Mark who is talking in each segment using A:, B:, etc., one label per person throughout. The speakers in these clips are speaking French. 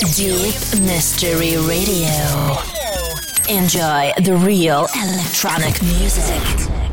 A: Deep Mystery Radio. Enjoy the real electronic music.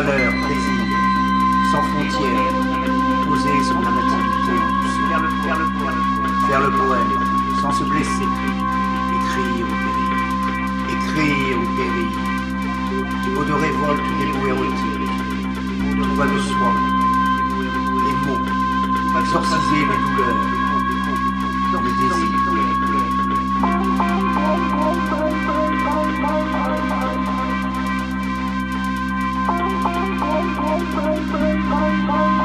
B: Chaleur, plaisir, sans frontières, poser son amativité en douceur. Faire le poème, sans se blesser, écrire ou périr, écrire ou périr. Mots de révolte des mots érotiques, tout va de soi, les mots, exorciser les douleurs, les désirs.
C: 跑跑跑跑跑跑